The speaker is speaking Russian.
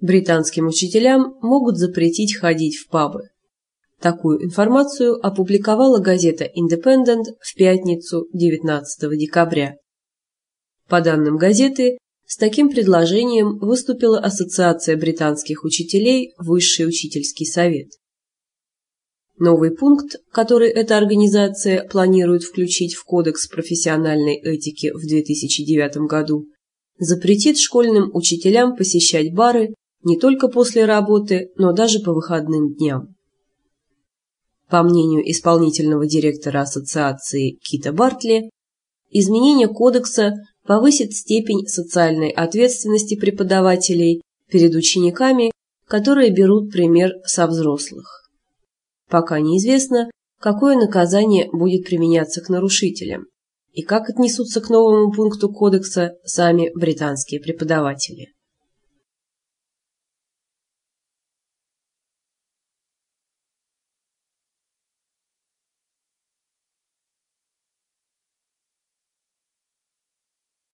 Британским учителям могут запретить ходить в пабы. Такую информацию опубликовала газета Independent в пятницу 19 декабря. По данным газеты, с таким предложением выступила Ассоциация британских учителей Высший учительский совет. Новый пункт, который эта организация планирует включить в Кодекс профессиональной этики в 2009 году, запретит школьным учителям посещать бары не только после работы, но даже по выходным дням. По мнению исполнительного директора ассоциации Кита Бартли, изменение кодекса повысит степень социальной ответственности преподавателей перед учениками, которые берут пример со взрослых. Пока неизвестно, какое наказание будет применяться к нарушителям и как отнесутся к новому пункту кодекса сами британские преподаватели.